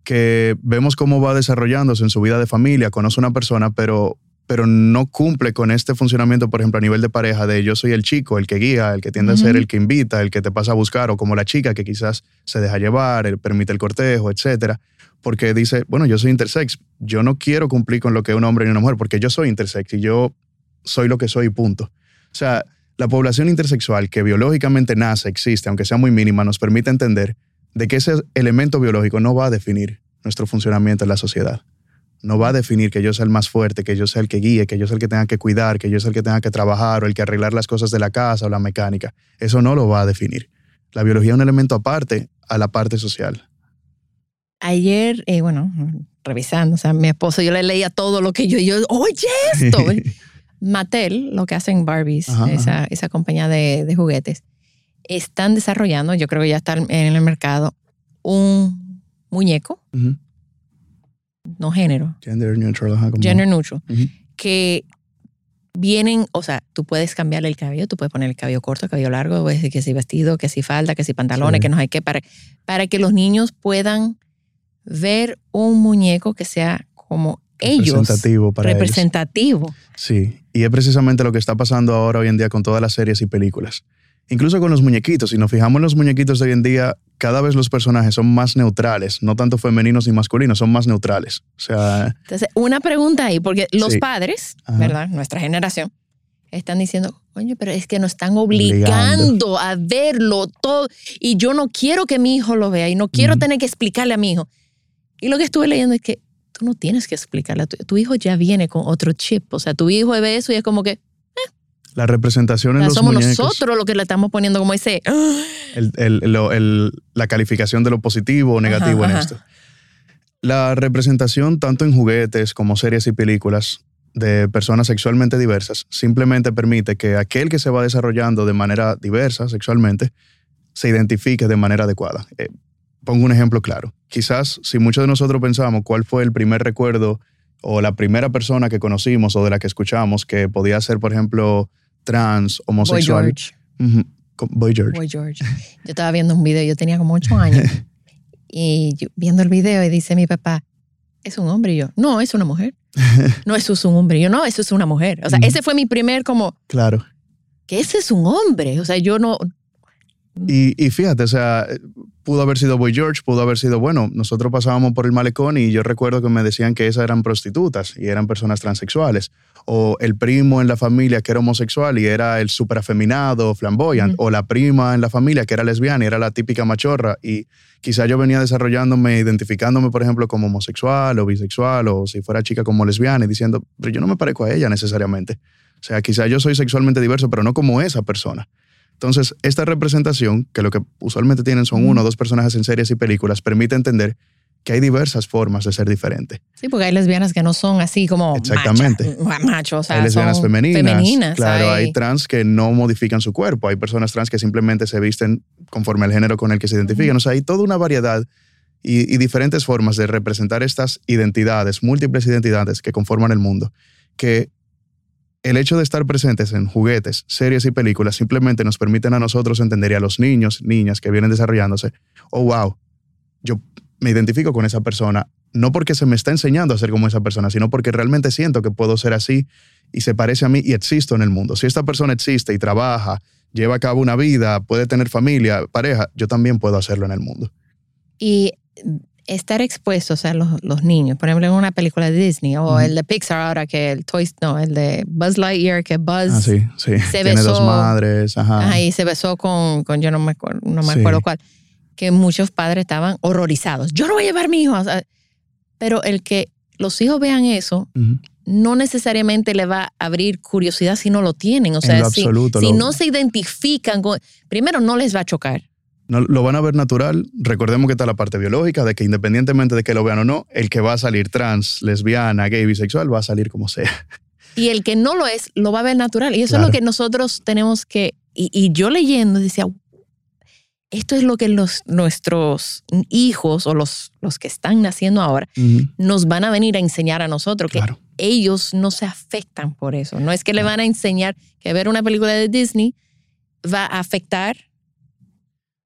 que vemos cómo va desarrollándose en su vida de familia, conoce a una persona, pero, pero no cumple con este funcionamiento, por ejemplo, a nivel de pareja, de yo soy el chico, el que guía, el que tiende a ser el que invita, el que te pasa a buscar, o como la chica que quizás se deja llevar, el, permite el cortejo, etcétera. Porque dice, bueno, yo soy intersex, yo no quiero cumplir con lo que es un hombre y una mujer, porque yo soy intersex y yo soy lo que soy, punto. O sea, la población intersexual que biológicamente nace, existe, aunque sea muy mínima, nos permite entender de que ese elemento biológico no va a definir nuestro funcionamiento en la sociedad. No va a definir que yo sea el más fuerte, que yo sea el que guíe, que yo sea el que tenga que cuidar, que yo sea el que tenga que trabajar o el que arreglar las cosas de la casa o la mecánica. Eso no lo va a definir. La biología es un elemento aparte a la parte social. Ayer, eh, bueno, revisando, o sea, mi esposo, yo le leía todo lo que yo, yo, oye esto. Mattel, lo que hacen Barbies, esa, esa, compañía de, de juguetes, están desarrollando, yo creo que ya está en el mercado, un muñeco, no género. Gender neutral. Gender neutral. Que vienen, o sea, tú puedes cambiarle el cabello, tú puedes poner el cabello corto, el cabello largo, que si vestido, que si falda, que si pantalones, que no hay que, para, para que los niños puedan ver un muñeco que sea como ellos. Representativo para Representativo. Sí, y es precisamente lo que está pasando ahora hoy en día con todas las series y películas incluso con los muñequitos, si nos fijamos en los muñequitos de hoy en día, cada vez los personajes son más neutrales, no tanto femeninos ni masculinos, son más neutrales. O sea. Entonces, una pregunta ahí, porque los padres, ¿verdad? Nuestra generación, están diciendo, oye, pero es que nos están obligando, a verlo todo y yo no quiero que mi hijo lo vea y no quiero tener que explicarle a mi hijo. Y lo que estuve leyendo es que tú no tienes que explicarle tu, tu hijo ya viene con otro chip, o sea, tu hijo ve eso y es como que, la representación en los somos nosotros los que le estamos poniendo como ese... la calificación de lo positivo o negativo en esto. La representación tanto en juguetes como series y películas de personas sexualmente diversas simplemente permite que aquel que se va desarrollando de manera diversa sexualmente se identifique de manera adecuada. Eh, pongo un ejemplo claro. Quizás si muchos de nosotros pensamos cuál fue el primer recuerdo o la primera persona que conocimos o de la que escuchamos que podía ser, por ejemplo, trans, homosexual. Boy George. Boy George. Boy George. Yo estaba viendo un video, yo tenía como ocho años, y viendo el video y dice mi papá, es un hombre y yo, no, es una mujer. No, eso es un hombre. Y yo, no, eso es una mujer. O sea, ese fue mi primer como... Claro. Que ese es un hombre. O sea, yo no... Y, y, fíjate, o sea, pudo haber sido Boy George, pudo haber sido, bueno, nosotros pasábamos por el malecón y yo recuerdo que me decían que esas eran prostitutas y eran personas transexuales. O el primo en la familia que era homosexual y era el súper afeminado, flamboyant. O la prima en la familia que era lesbiana y era la típica machorra. Y quizá yo venía desarrollándome, identificándome, por ejemplo, como homosexual o bisexual o si fuera chica como lesbiana y diciendo, pero yo no me parezco a ella necesariamente. O sea, quizá yo soy sexualmente diverso, pero no como esa persona. Entonces, esta representación, que lo que usualmente tienen son uno o dos personajes en series y películas, permite entender que hay diversas formas de ser diferente. Sí, porque hay lesbianas que no son así como Exactamente. machos. O sea, hay lesbianas femeninas. femeninas. Claro, hay... trans que no modifican su cuerpo. Hay personas trans que simplemente se visten conforme al género con el que se identifican. O sea, hay toda una variedad y, y diferentes formas de representar estas identidades, múltiples identidades que conforman el mundo, que el hecho de estar presentes en juguetes, series y películas simplemente nos permiten a nosotros entender y a los niños, niñas que vienen desarrollándose, oh, wow, yo me identifico con esa persona, no porque se me está enseñando a ser como esa persona, sino porque realmente siento que puedo ser así y se parece a mí y existo en el mundo. Si esta persona existe y trabaja, lleva a cabo una vida, puede tener familia, pareja, yo también puedo hacerlo en el mundo. Y estar expuestos a los, los, niños, por ejemplo, en una película de Disney o el de Pixar ahora que el Toy, no, el de Buzz Lightyear que Buzz ah, sí, sí. se Tiene dos madres, ajá. y se besó con, con yo no me, acuerdo, no me acuerdo cuál, que muchos padres estaban horrorizados. Yo no voy a llevar a mi hijo, pero el que los hijos vean eso no necesariamente le va a abrir curiosidad si no lo tienen, o sea, si, si no se identifican con, primero no les va a chocar no, lo van a ver natural. Recordemos que está la parte biológica de que independientemente de que lo vean o no, el que va a salir trans, lesbiana, gay, bisexual, va a salir como sea. Y el que no lo es, lo va a ver natural. Y eso es lo que nosotros tenemos que... Y, yo leyendo decía, esto es lo que los, nuestros hijos o los, los que están naciendo ahora nos van a venir a enseñar a nosotros, que ellos no se afectan por eso. No es que le van a enseñar que ver una película de Disney va a afectar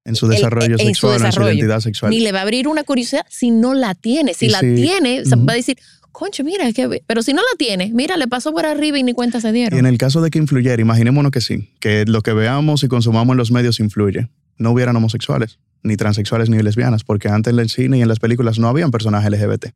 en su desarrollo sexual, en su identidad sexual. Ni le va a abrir una curiosidad si no la tiene. Si la tiene, va a decir, concho, mira, que, pero si no la tiene, mira, le pasó por arriba y ni cuenta se dieron. Y en el caso de que influyera, imaginémonos que sí, que lo que veamos y consumamos en los medios influye. No hubieran homosexuales, ni transexuales, ni lesbianas, porque antes en el cine y en las películas no habían personajes LGBT.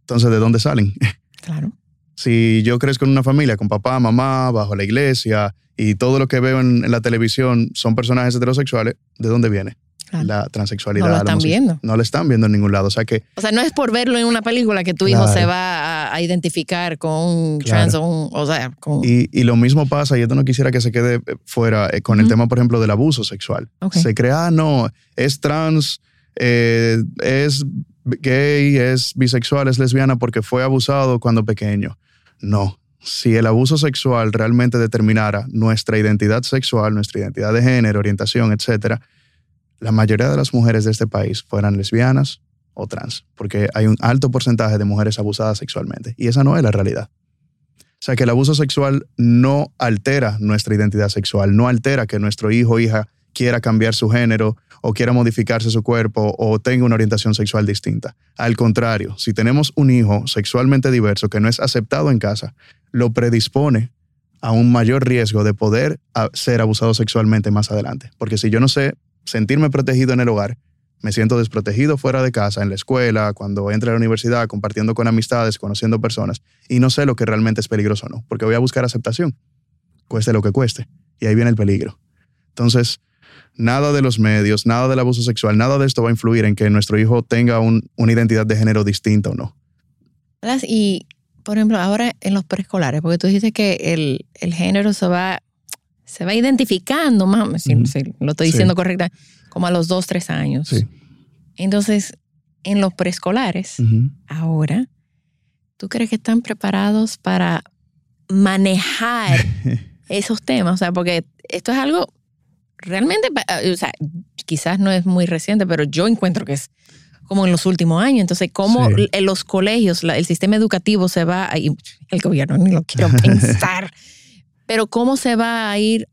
Entonces, ¿de dónde salen? Claro. Si yo crezco en una familia con papá, mamá, bajo la iglesia, y todo lo que veo en, la televisión son personajes heterosexuales, ¿de dónde viene? La transexualidad. No lo están viendo. No lo están viendo en ningún lado. O sea que. O sea, no es por verlo en una película que tu hijo se va a, identificar con un trans o un. O sea, con... y, y, lo mismo pasa, y esto no quisiera que se quede fuera eh, con el tema, por ejemplo, del abuso sexual. Se crea, ah, no, es trans, eh, es gay, es bisexual, es lesbiana porque fue abusado cuando pequeño. No, si el abuso sexual realmente determinara nuestra identidad sexual, nuestra identidad de género, orientación, etc., la mayoría de las mujeres de este país fueran lesbianas o trans, porque hay un alto porcentaje de mujeres abusadas sexualmente y esa no es la realidad. O sea que el abuso sexual no altera nuestra identidad sexual, no altera que nuestro hijo o hija quiera cambiar su género o quiera modificarse su cuerpo o tenga una orientación sexual distinta. Al contrario, si tenemos un hijo sexualmente diverso que no es aceptado en casa, lo predispone a un mayor riesgo de poder ser abusado sexualmente más adelante. Porque si yo no sé sentirme protegido en el hogar, me siento desprotegido fuera de casa, en la escuela, cuando entre a la universidad, compartiendo con amistades, conociendo personas, y no sé lo que realmente es peligroso o no, porque voy a buscar aceptación, cueste lo que cueste, y ahí viene el peligro. Entonces, nada de los medios, nada del abuso sexual, nada de esto va a influir en que nuestro hijo tenga una identidad de género distinta o no. Y por ejemplo, ahora en los preescolares, porque tú dices que el, el género se va, se va identificando, más, si, lo estoy diciendo correcta, como a los dos, tres años. Entonces, en los preescolares, ahora, ¿tú crees que están preparados para manejar esos temas? O sea, porque esto es algo realmente, o sea, quizás no es muy reciente, pero yo encuentro que es como en los últimos años. Entonces, ¿cómo en los colegios, el sistema educativo se va a ir, el gobierno ni lo quiero pensar, pero cómo se va a ir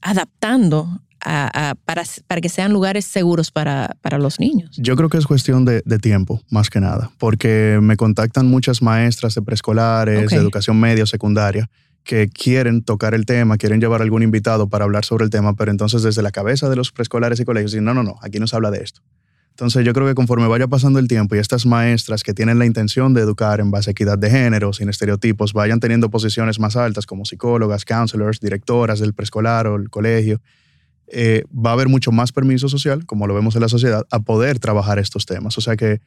adaptando a, para, para, que sean lugares seguros para, para, los niños? Yo creo que es cuestión de, de, tiempo, más que nada, porque me contactan muchas maestras de preescolares, de educación media, secundaria, que quieren tocar el tema, quieren llevar algún invitado para hablar sobre el tema, pero entonces desde la cabeza de los preescolares y colegios dicen, no, no, no, aquí no se habla de esto. Entonces yo creo que conforme vaya pasando el tiempo y estas maestras que tienen la intención de educar en base a equidad de género, sin estereotipos, vayan teniendo posiciones más altas como psicólogas, counselors, directoras del preescolar o el colegio, eh, va a haber mucho más permiso social, como lo vemos en la sociedad, a poder trabajar estos temas. O sea que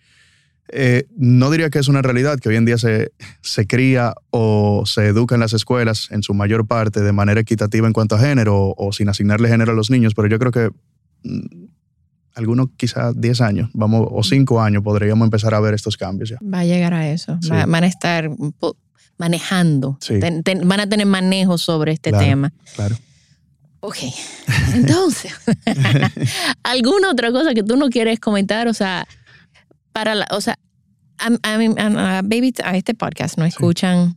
eh, no diría que es una realidad que hoy en día se, se cría o se educa en las escuelas en su mayor parte de manera equitativa en cuanto a género o, o sin asignarle género a los niños, pero yo creo que mm, algunos quizás 10 años, vamos, o 5 años podríamos empezar a ver estos cambios ya. Va a llegar a eso. van a estar manejando, van a tener manejo sobre este tema. Claro. Ok, entonces, ¿alguna otra cosa que tú no quieres comentar? O sea, para la, o sea, a, baby, a este podcast no escuchan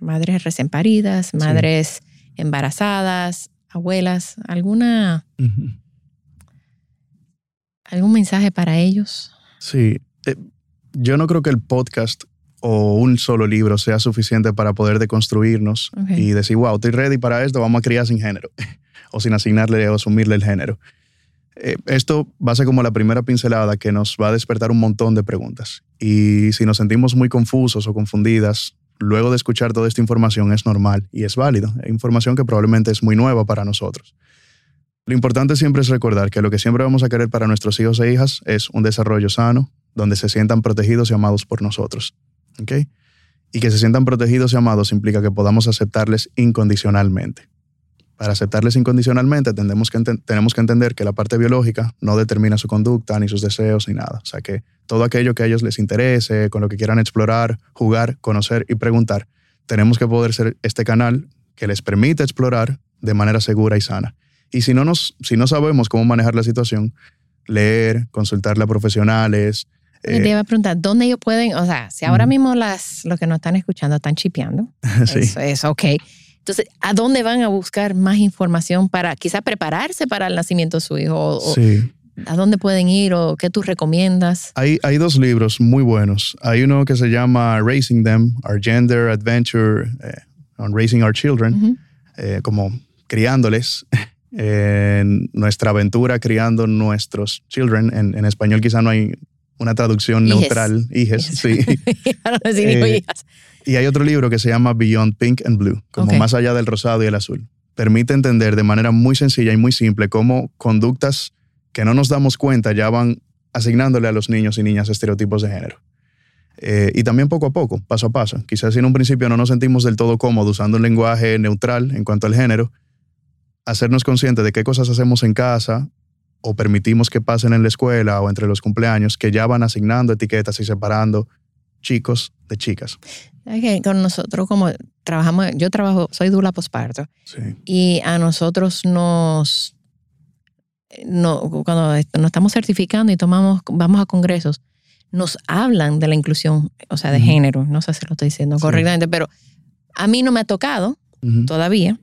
madres recién paridas, madres embarazadas, abuelas, alguna... ¿Algún mensaje para ellos? Sí. Eh, yo no creo que el podcast o un solo libro sea suficiente para poder deconstruirnos y decir, wow, estoy ready para esto, vamos a criar sin género o sin asignarle o asumirle el género. Eh, esto va a ser como la primera pincelada que nos va a despertar un montón de preguntas. Y si nos sentimos muy confusos o confundidas, luego de escuchar toda esta información es normal y es válido. Es información que probablemente es muy nueva para nosotros. Lo importante siempre es recordar que lo que siempre vamos a querer para nuestros hijos e hijas es un desarrollo sano, donde se sientan protegidos y amados por nosotros. Y que se sientan protegidos y amados implica que podamos aceptarles incondicionalmente. Para aceptarles incondicionalmente tenemos que, tenemos que entender que la parte biológica no determina su conducta, ni sus deseos, ni nada. O sea que todo aquello que a ellos les interese, con lo que quieran explorar, jugar, conocer y preguntar, tenemos que poder ser este canal que les permita explorar de manera segura y sana. Y si no, nos, si no sabemos cómo manejar la situación, leer, consultarle a profesionales. Eh, te iba a preguntar, ¿dónde ellos pueden, o sea, si ahora mismo las, los que nos están escuchando están chipeando, sí. eso es ok. Entonces, ¿a dónde van a buscar más información para quizás prepararse para el nacimiento de su hijo? sí. ¿A dónde pueden ir o qué tú recomiendas? Hay, hay dos libros muy buenos. Hay uno que se llama Raising Them, Our Gender Adventure eh, on Raising Our Children, eh, como criándoles en nuestra aventura criando nuestros children. En, español quizá no hay una traducción neutral. Hijes, sí. Eh, y hay otro libro que se llama Beyond Pink and Blue, como más allá del rosado y el azul. Permite entender de manera muy sencilla y muy simple cómo conductas que no nos damos cuenta ya van asignándole a los niños y niñas estereotipos de género. Eh, y también poco a poco, paso a paso. Quizás si en un principio no nos sentimos del todo cómodos usando un lenguaje neutral en cuanto al género, hacernos conscientes de qué cosas hacemos en casa o permitimos que pasen en la escuela o entre los cumpleaños, que ya van asignando etiquetas y separando chicos de chicas. con nosotros como trabajamos, yo trabajo, soy dula posparto. Y a nosotros nos, no, cuando nos estamos certificando y tomamos, vamos a congresos, nos hablan de la inclusión, o sea, de género, no sé si lo estoy diciendo correctamente, pero a mí no me ha tocado todavía,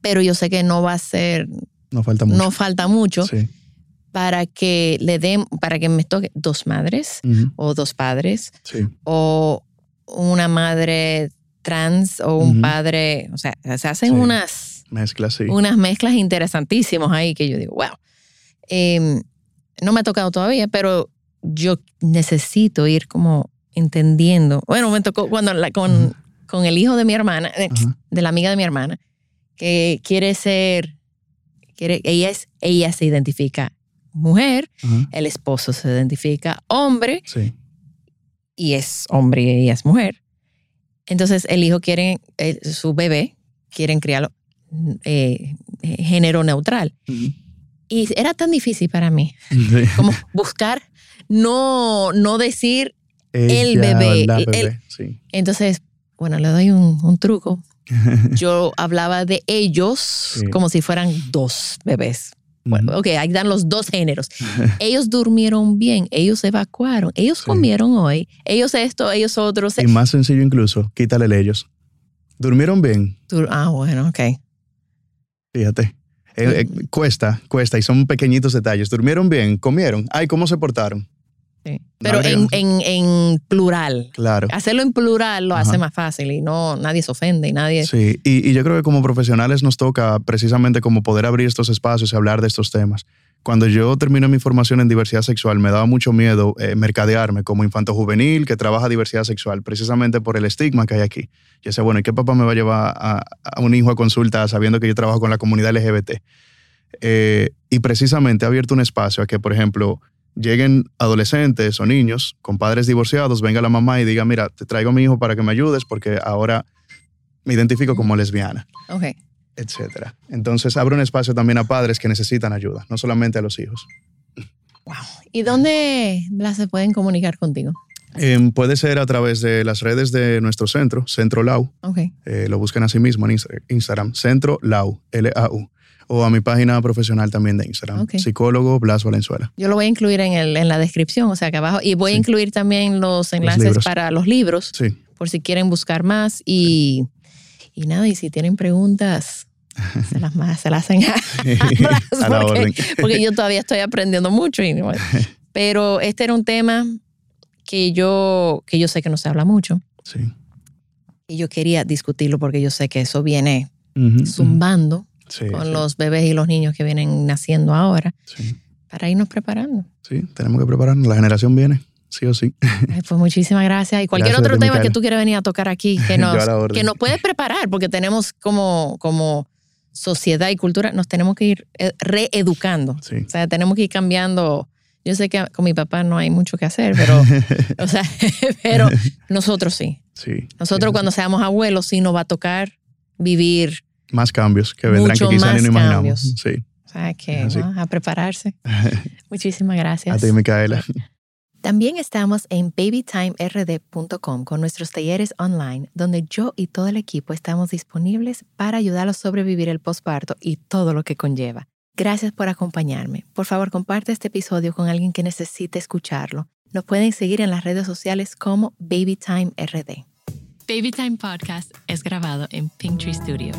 pero yo sé que no va a ser. No falta mucho. No falta mucho. Para que le den, para que me toque dos madres o dos padres o una madre trans o un padre, o sea, se hacen unas mezclas, sí. unas mezclas interesantísimas ahí que yo digo, wow. Em, no me ha tocado todavía, pero yo necesito ir como entendiendo. Bueno, me tocó cuando con, con el hijo de mi hermana, de la amiga de mi hermana, que quiere ser, quiere, ella, es, ella se identifica mujer, el esposo se identifica hombre y es hombre y ella es mujer. Entonces el hijo quiere, eh, su bebé, quieren criarlo eh, eh, género neutral. Y era tan difícil para mí como buscar, no, no decir el bebé. Entonces, bueno, le doy un, un truco yo hablaba de ellos como si fueran dos bebés. Bueno, ok, ahí dan los dos géneros. ellos durmieron bien, ellos evacuaron, ellos comieron hoy, ellos esto, ellos otros. Y más sencillo incluso, quítale ellos. ¿Durmieron bien? ah, bueno, ok. Fíjate. Eh, eh, cuesta, cuesta, y son pequeñitos detalles. ¿Durmieron bien? ¿Comieron? Ay, ¿cómo se portaron? Pero en, en, plural. Claro. Hacerlo en plural lo hace más fácil y no nadie se ofende y nadie. Sí, y, y, yo creo que como profesionales nos toca precisamente como poder abrir estos espacios y hablar de estos temas. Cuando yo terminé mi formación en diversidad sexual, me daba mucho miedo eh, mercadearme como infanto juvenil que trabaja diversidad sexual, precisamente por el estigma que hay aquí. Yo decía, bueno, ¿y qué papá me va a llevar a, un hijo a consulta sabiendo que yo trabajo con la comunidad LGBT? Eh, y precisamente ha abierto un espacio a que, por ejemplo, lleguen adolescentes o niños con padres divorciados, venga la mamá y diga, mira, te traigo a mi hijo para que me ayudes porque ahora me identifico como lesbiana. Okay etcétera. Entonces abre un espacio también a padres que necesitan ayuda, no solamente a los hijos. Wow. ¿Y dónde se pueden comunicar contigo? Em, puede ser a través de las redes de nuestro centro, Centro Lau. Okay. Eh, lo buscan así mismo en Instagram, Centro Lau, L-A-U. O a mi página profesional también de Instagram, psicólogo Blas Valenzuela. Yo lo voy a incluir en, el, en la descripción, o sea, que abajo. Y voy a incluir también los enlaces para los libros, sí. por si quieren buscar más. Y, y nada, y si tienen preguntas, se las, se las hacen a, porque, porque, yo todavía estoy aprendiendo mucho. Y, pero este era un tema que yo, que yo sé que no se habla mucho. Sí. Y yo quería discutirlo porque yo sé que eso viene zumbando con los bebés y los niños que vienen naciendo ahora. Para irnos preparando. Sí, tenemos que prepararnos. La generación viene sí o sí. pues muchísimas gracias. Y cualquier otro tema que tú quieras venir a tocar aquí, que nos, que nos puedes preparar, porque tenemos como, como sociedad y cultura, nos tenemos que ir eh, reeducando. O sea, tenemos que ir cambiando. Yo sé que con mi papá no hay mucho que hacer, pero, o sea, pero nosotros sí. sí nosotros cuando seamos abuelos sí nos va a tocar vivir más cambios que vendrán que quizás ni imaginamos. Sí. O sea, que a prepararse. Muchísimas gracias. A ti, Micaela. También estamos en babytimerd.com con nuestros talleres online, donde yo y todo el equipo estamos disponibles para ayudarlos a sobrevivir el posparto y todo lo que conlleva. Gracias por acompañarme. Por favor, comparte este episodio con alguien que necesite escucharlo. Nos pueden seguir en las redes sociales como BabyTimeRD. Babytime Podcast es grabado en Pinktree Studio.